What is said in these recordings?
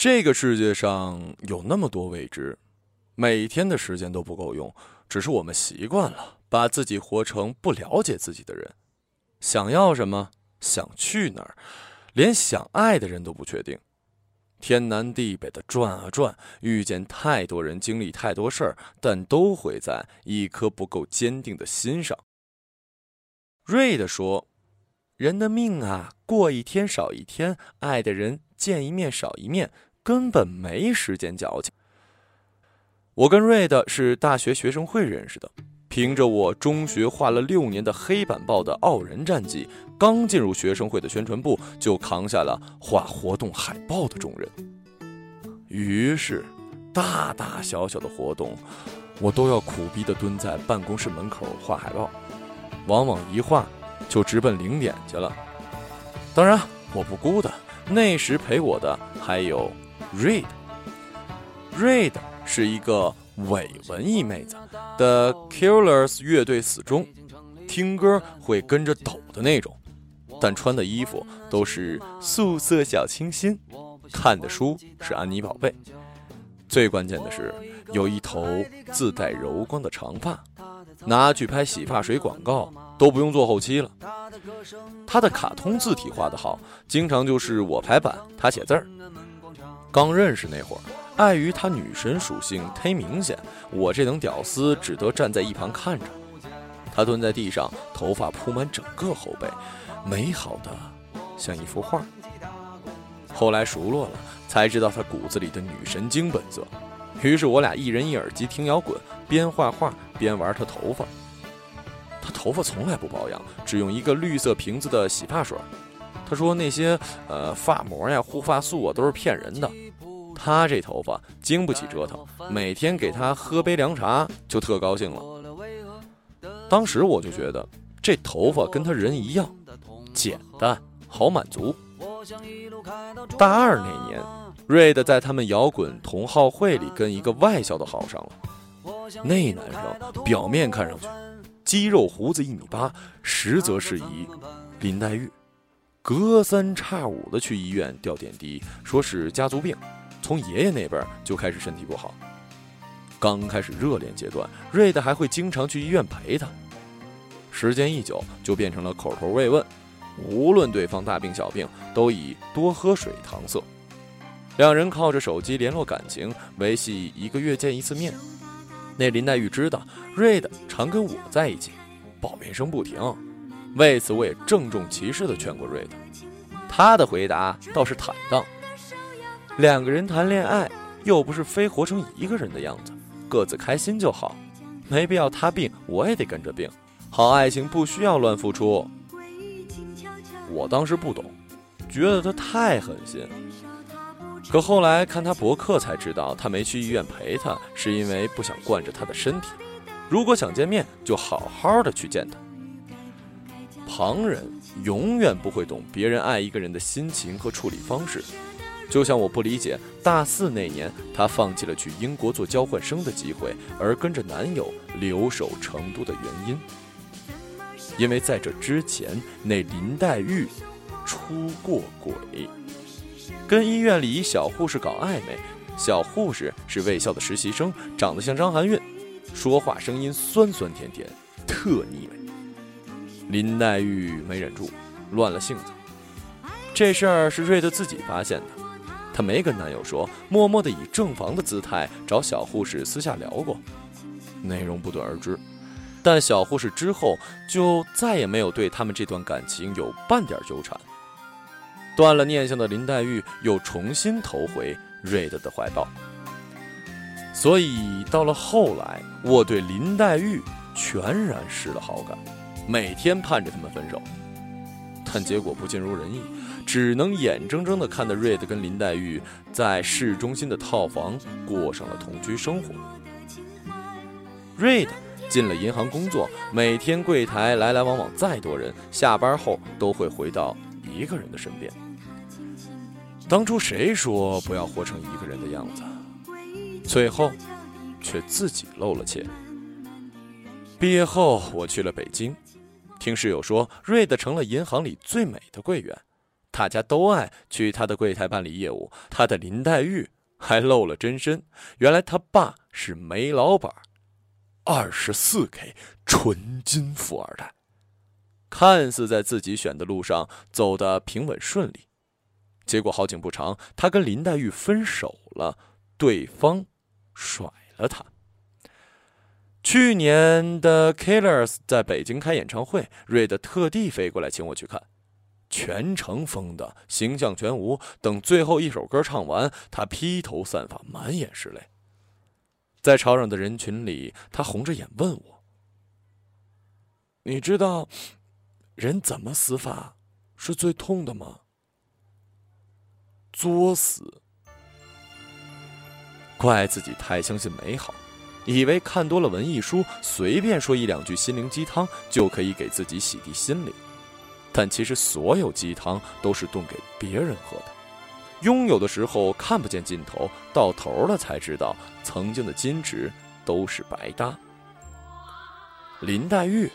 这个世界上有那么多未知，每天的时间都不够用，只是我们习惯了把自己活成不了解自己的人。想要什么，想去哪儿，连想爱的人都不确定。天南地北的转啊转，遇见太多人，经历太多事儿，但都毁在一颗不够坚定的心上。瑞的说：“人的命啊，过一天少一天，爱的人见一面少一面，根本没时间矫情。”我跟瑞的是大学学生会认识的，凭着我中学画了六年的黑板报的傲人战绩。刚进入学生会的宣传部，就扛下了画活动海报的重任。于是，大大小小的活动，我都要苦逼地蹲在办公室门口画海报，往往一画就直奔零点去了。当然，我不孤单，那时陪我的还有 Reid。Reid 是一个伪文艺妹子的 Killers 乐队死忠，听歌会跟着抖的那种。但穿的衣服都是素色小清新，看的书是安妮宝贝。最关键的是，有一头自带柔光的长发，拿去拍洗发水广告都不用做后期了。他的卡通字体画得好，经常就是我排版，他写字儿。刚认识那会儿，碍于他女神属性忒明显，我这等屌丝只得站在一旁看着。他蹲在地上，头发铺满整个后背。美好的像一幅画。后来熟络了，才知道他骨子里的女神经本色。于是我俩一人一耳机听摇滚，边画画边玩他头发。他头发从来不保养，只用一个绿色瓶子的洗发水。他说那些呃发膜呀、护发素啊都是骗人的。他这头发经不起折腾，每天给他喝杯凉茶就特高兴了。当时我就觉得这头发跟他人一样。简单好满足。大二那年，瑞德在他们摇滚同好会里跟一个外校的好上了。那男生表面看上去肌肉胡子一米八，实则是一林黛玉。隔三差五的去医院吊点滴，说是家族病，从爷爷那边就开始身体不好。刚开始热恋阶段，瑞德还会经常去医院陪他。时间一久，就变成了口头慰问。无论对方大病小病，都以多喝水搪塞。两人靠着手机联络感情，维系一个月见一次面。那林黛玉知道瑞的常跟我在一起，抱怨声不停。为此，我也郑重其事的劝过瑞的。他的回答倒是坦荡：两个人谈恋爱，又不是非活成一个人的样子，各自开心就好，没必要他病我也得跟着病。好爱情不需要乱付出。我当时不懂，觉得他太狠心。可后来看他博客才知道，他没去医院陪他，是因为不想惯着他的身体。如果想见面，就好好的去见他。旁人永远不会懂别人爱一个人的心情和处理方式，就像我不理解大四那年她放弃了去英国做交换生的机会，而跟着男友留守成都的原因。因为在这之前，那林黛玉出过轨，跟医院里一小护士搞暧昧。小护士是卫校的实习生，长得像张含韵，说话声音酸酸甜甜，特腻味。林黛玉没忍住，乱了性子。这事儿是瑞德自己发现的，她没跟男友说，默默地以正房的姿态找小护士私下聊过，内容不得而知。但小护士之后就再也没有对他们这段感情有半点纠缠。断了念想的林黛玉又重新投回瑞德的怀抱。所以到了后来，我对林黛玉全然失了好感，每天盼着他们分手。但结果不尽如人意，只能眼睁睁地看着瑞德跟林黛玉在市中心的套房过上了同居生活。瑞德。进了银行工作，每天柜台来来往往再多人，下班后都会回到一个人的身边。当初谁说不要活成一个人的样子？最后，却自己露了怯。毕业后，我去了北京，听室友说，瑞德成了银行里最美的柜员，大家都爱去他的柜台办理业务。他的林黛玉还露了真身，原来他爸是煤老板，二十四 K 纯金富二代。看似在自己选的路上走得平稳顺利，结果好景不长，他跟林黛玉分手了，对方甩了他。去年的 Killers 在北京开演唱会，瑞德特地飞过来请我去看。全程疯的，形象全无。等最后一首歌唱完，他披头散发，满眼是泪。在吵嚷的人群里，他红着眼问我：“你知道人怎么死法是最痛的吗？”作死！怪自己太相信美好，以为看多了文艺书，随便说一两句心灵鸡汤就可以给自己洗涤心灵。但其实，所有鸡汤都是炖给别人喝的。拥有的时候看不见尽头，到头了才知道，曾经的矜持都是白搭。林黛玉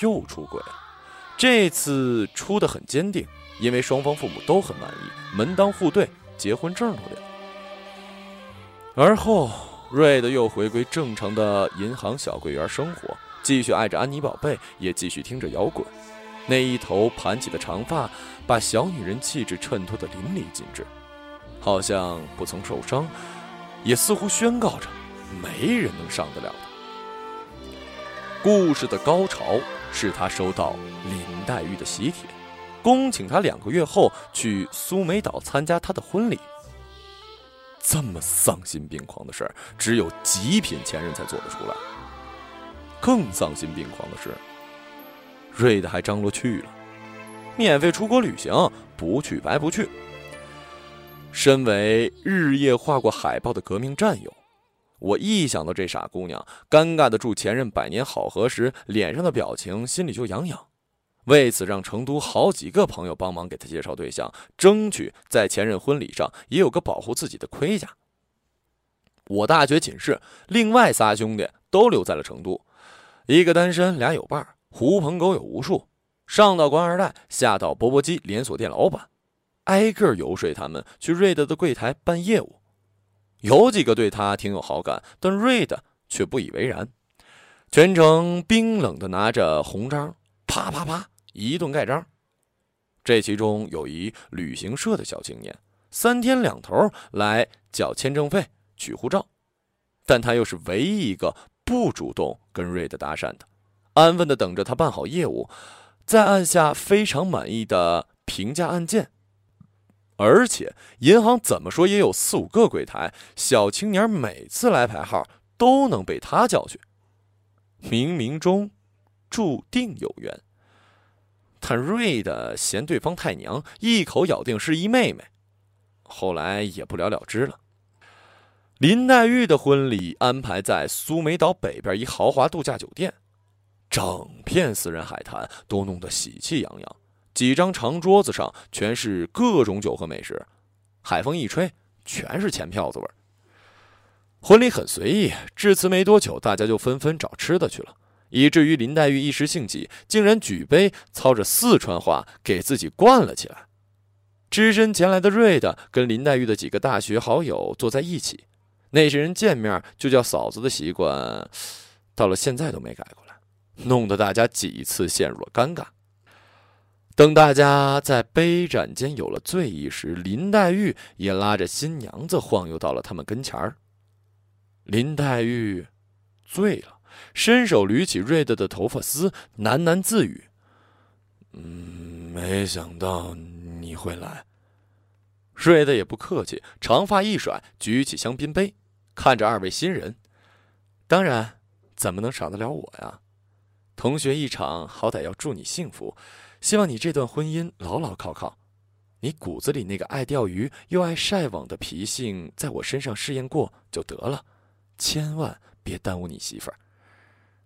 又出轨了，这次出的很坚定，因为双方父母都很满意，门当户对，结婚证都领。而后，瑞德又回归正常的银行小柜员生活，继续爱着安妮宝贝，也继续听着摇滚。那一头盘起的长发，把小女人气质衬托得淋漓尽致，好像不曾受伤，也似乎宣告着没人能上得了她。故事的高潮是他收到林黛玉的喜帖，恭请他两个月后去苏梅岛参加她的婚礼。这么丧心病狂的事儿，只有极品前任才做得出来。更丧心病狂的是。瑞的还张罗去了，免费出国旅行，不去白不去。身为日夜画过海报的革命战友，我一想到这傻姑娘尴尬的祝前任百年好合时脸上的表情，心里就痒痒。为此，让成都好几个朋友帮忙给他介绍对象，争取在前任婚礼上也有个保护自己的盔甲。我大学寝室另外仨兄弟都留在了成都，一个单身，俩有伴儿。狐朋狗友无数，上到官二代，下到钵钵鸡连锁店老板，挨个游说他们去瑞德的柜台办业务。有几个对他挺有好感，但瑞德却不以为然，全程冰冷的拿着红章，啪啪啪一顿盖章。这其中有一旅行社的小青年，三天两头来缴签证费、取护照，但他又是唯一一个不主动跟瑞德搭讪的。安分的等着他办好业务，再按下非常满意的评价按键。而且银行怎么说也有四五个柜台，小青年每次来排号都能被他叫去，冥冥中注定有缘。但瑞的嫌对方太娘，一口咬定是一妹妹，后来也不了了之了。林黛玉的婚礼安排在苏梅岛北边一豪华度假酒店。整片私人海滩都弄得喜气洋洋，几张长桌子上全是各种酒和美食，海风一吹，全是钱票子味儿。婚礼很随意，致辞没多久，大家就纷纷找吃的去了，以至于林黛玉一时兴起，竟然举杯操着四川话给自己灌了起来。只身前来的瑞的跟林黛玉的几个大学好友坐在一起，那些人见面就叫嫂子的习惯，到了现在都没改过来。弄得大家几次陷入了尴尬。等大家在杯盏间有了醉意时，林黛玉也拉着新娘子晃悠到了他们跟前儿。林黛玉醉了，伸手捋起瑞德的头发丝，喃喃自语：“嗯，没想到你会来。”瑞德也不客气，长发一甩，举起香槟杯，看着二位新人：“当然，怎么能少得了我呀？”同学一场，好歹要祝你幸福，希望你这段婚姻牢牢靠靠。你骨子里那个爱钓鱼又爱晒网的脾性，在我身上试验过就得了，千万别耽误你媳妇儿。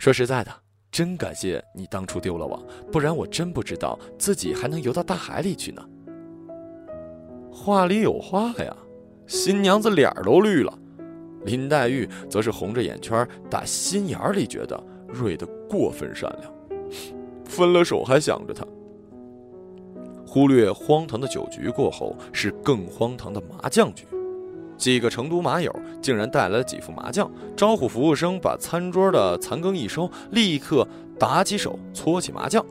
说实在的，真感谢你当初丢了网，不然我真不知道自己还能游到大海里去呢。话里有话呀，新娘子脸儿都绿了，林黛玉则是红着眼圈，打心眼里觉得。瑞的过分善良，分了手还想着他。忽略荒唐的酒局过后，是更荒唐的麻将局。几个成都麻友竟然带来了几副麻将，招呼服务生把餐桌的残羹一收，立刻打起手搓起麻将。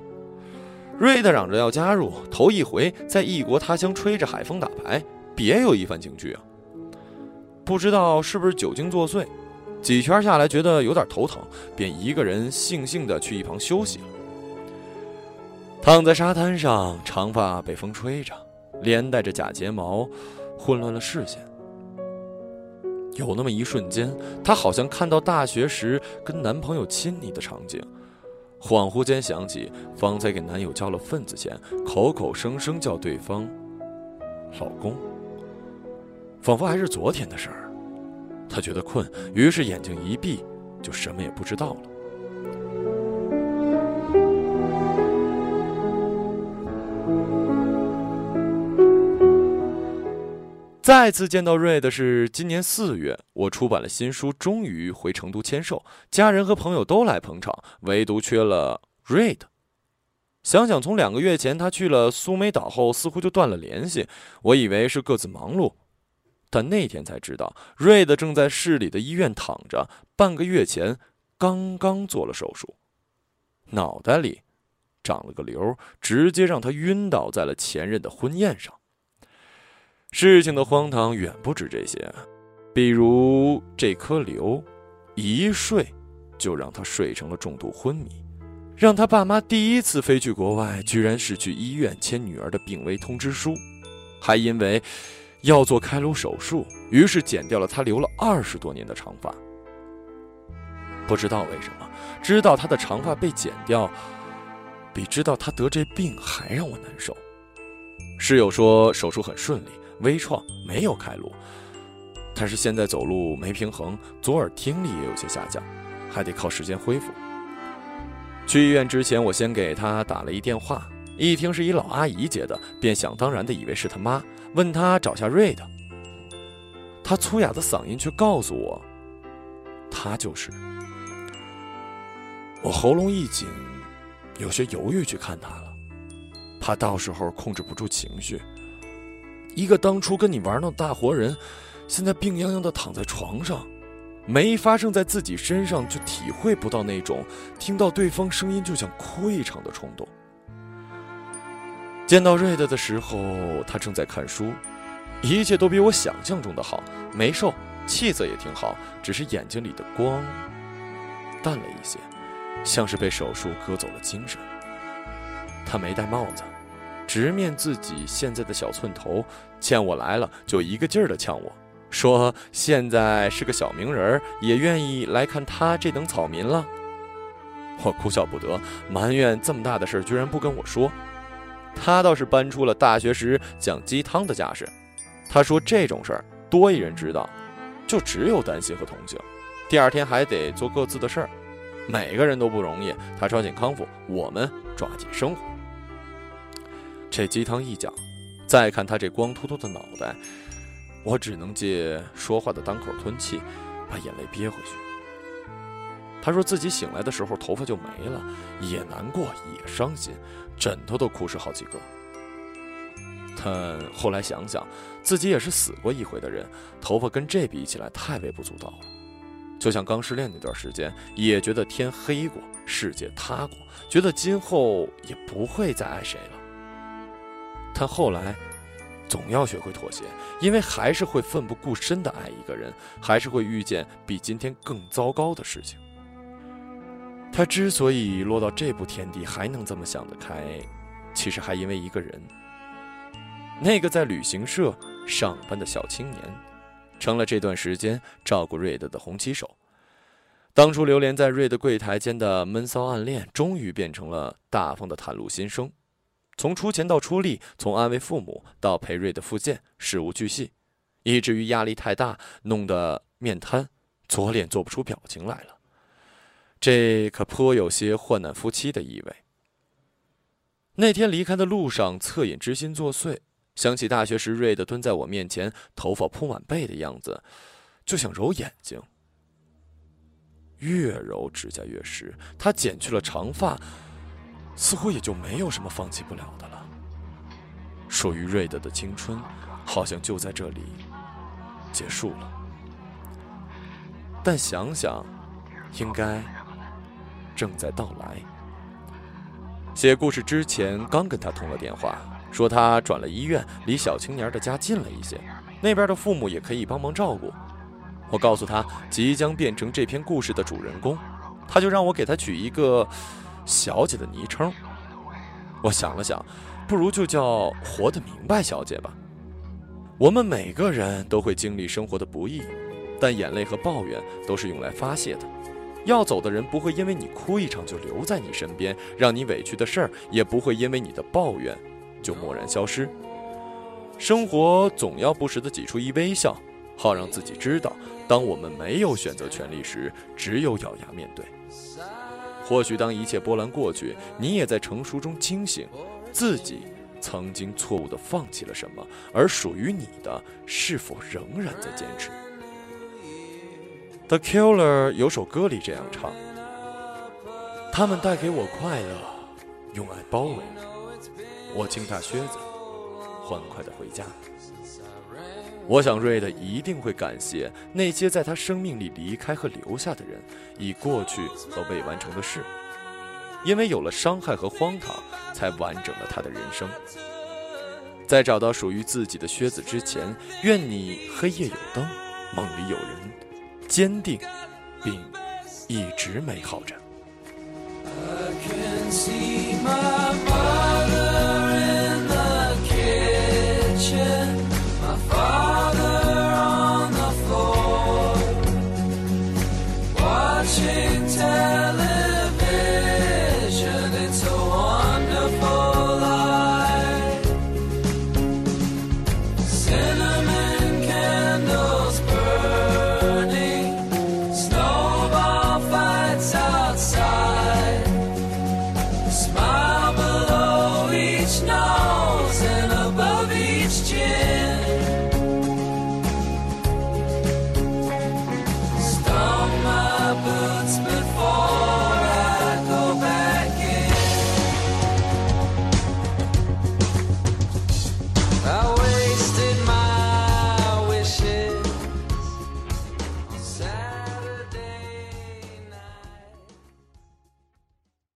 瑞德嚷着要加入，头一回在异国他乡吹着海风打牌，别有一番情趣啊！不知道是不是酒精作祟，几圈下来觉得有点头疼，便一个人悻悻地去一旁休息了。躺在沙滩上，长发被风吹着，连带着假睫毛，混乱了视线。有那么一瞬间，她好像看到大学时跟男朋友亲昵的场景，恍惚间想起方才给男友交了份子钱，口口声声叫对方“老公”，仿佛还是昨天的事儿。她觉得困，于是眼睛一闭，就什么也不知道了。再次见到瑞的是今年四月，我出版了新书，终于回成都签售，家人和朋友都来捧场，唯独缺了瑞的。想想从两个月前他去了苏梅岛后，似乎就断了联系，我以为是各自忙碌，但那天才知道，瑞的正在市里的医院躺着，半个月前刚刚做了手术，脑袋里长了个瘤，直接让他晕倒在了前任的婚宴上。事情的荒唐远不止这些，比如这颗瘤，一睡就让他睡成了重度昏迷，让他爸妈第一次飞去国外，居然是去医院签女儿的病危通知书，还因为要做开颅手术，于是剪掉了他留了二十多年的长发。不知道为什么，知道他的长发被剪掉，比知道他得这病还让我难受。室友说手术很顺利。微创没有开颅，但是现在走路没平衡，左耳听力也有些下降，还得靠时间恢复。去医院之前，我先给他打了一电话，一听是一老阿姨接的，便想当然的以为是他妈，问他找下瑞的。他粗哑的嗓音却告诉我，他就是。我喉咙一紧，有些犹豫去看他了，怕到时候控制不住情绪。一个当初跟你玩闹的大活人，现在病殃殃的躺在床上，没发生在自己身上，就体会不到那种听到对方声音就想哭一场的冲动。见到瑞德的时候，他正在看书，一切都比我想象中的好，没瘦，气色也挺好，只是眼睛里的光淡了一些，像是被手术割走了精神。他没戴帽子。直面自己现在的小寸头，见我来了就一个劲儿的呛我，说现在是个小名人，也愿意来看他这等草民了。我哭笑不得，埋怨这么大的事儿居然不跟我说。他倒是搬出了大学时讲鸡汤的架势，他说这种事儿多一人知道，就只有担心和同情，第二天还得做各自的事儿，每个人都不容易。他抓紧康复，我们抓紧生活。这鸡汤一讲，再看他这光秃秃的脑袋，我只能借说话的当口吞气，把眼泪憋回去。他说自己醒来的时候头发就没了，也难过也伤心，枕头都哭湿好几个。但后来想想，自己也是死过一回的人，头发跟这比起来太微不足道了。就像刚失恋那段时间，也觉得天黑过，世界塌过，觉得今后也不会再爱谁了。但后来，总要学会妥协，因为还是会奋不顾身的爱一个人，还是会遇见比今天更糟糕的事情。他之所以落到这步田地，还能这么想得开，其实还因为一个人。那个在旅行社上班的小青年，成了这段时间照顾瑞德的红旗手。当初流连在瑞德柜台间的闷骚暗恋，终于变成了大方的袒露心声。从出钱到出力，从安慰父母到陪瑞的复健，事无巨细，以至于压力太大，弄得面瘫，左脸做不出表情来了。这可颇有些患难夫妻的意味。那天离开的路上，恻隐之心作祟，想起大学时瑞的蹲在我面前，头发铺满背的样子，就想揉眼睛。越揉指甲越湿，他剪去了长发。似乎也就没有什么放弃不了的了。属于瑞德的青春，好像就在这里结束了。但想想，应该正在到来。写故事之前，刚跟他通了电话，说他转了医院，离小青年的家近了一些，那边的父母也可以帮忙照顾。我告诉他即将变成这篇故事的主人公，他就让我给他取一个“小姐”的昵称。我想了想，不如就叫“活得明白小姐”吧。我们每个人都会经历生活的不易，但眼泪和抱怨都是用来发泄的。要走的人不会因为你哭一场就留在你身边，让你委屈的事儿也不会因为你的抱怨就蓦然消失。生活总要不时的挤出一微笑，好让自己知道，当我们没有选择权利时，只有咬牙面对。或许当一切波澜过去，你也在成熟中清醒，自己曾经错误的放弃了什么，而属于你的是否仍然在坚持？The Killer 有首歌里这样唱：“他们带给我快乐，用爱包围我，轻踏靴子，欢快的回家。”我想瑞德一定会感谢那些在他生命里离开和留下的人，以过去和未完成的事，因为有了伤害和荒唐，才完整了他的人生。在找到属于自己的靴子之前，愿你黑夜有灯，梦里有人，坚定，并一直美好着。I can see my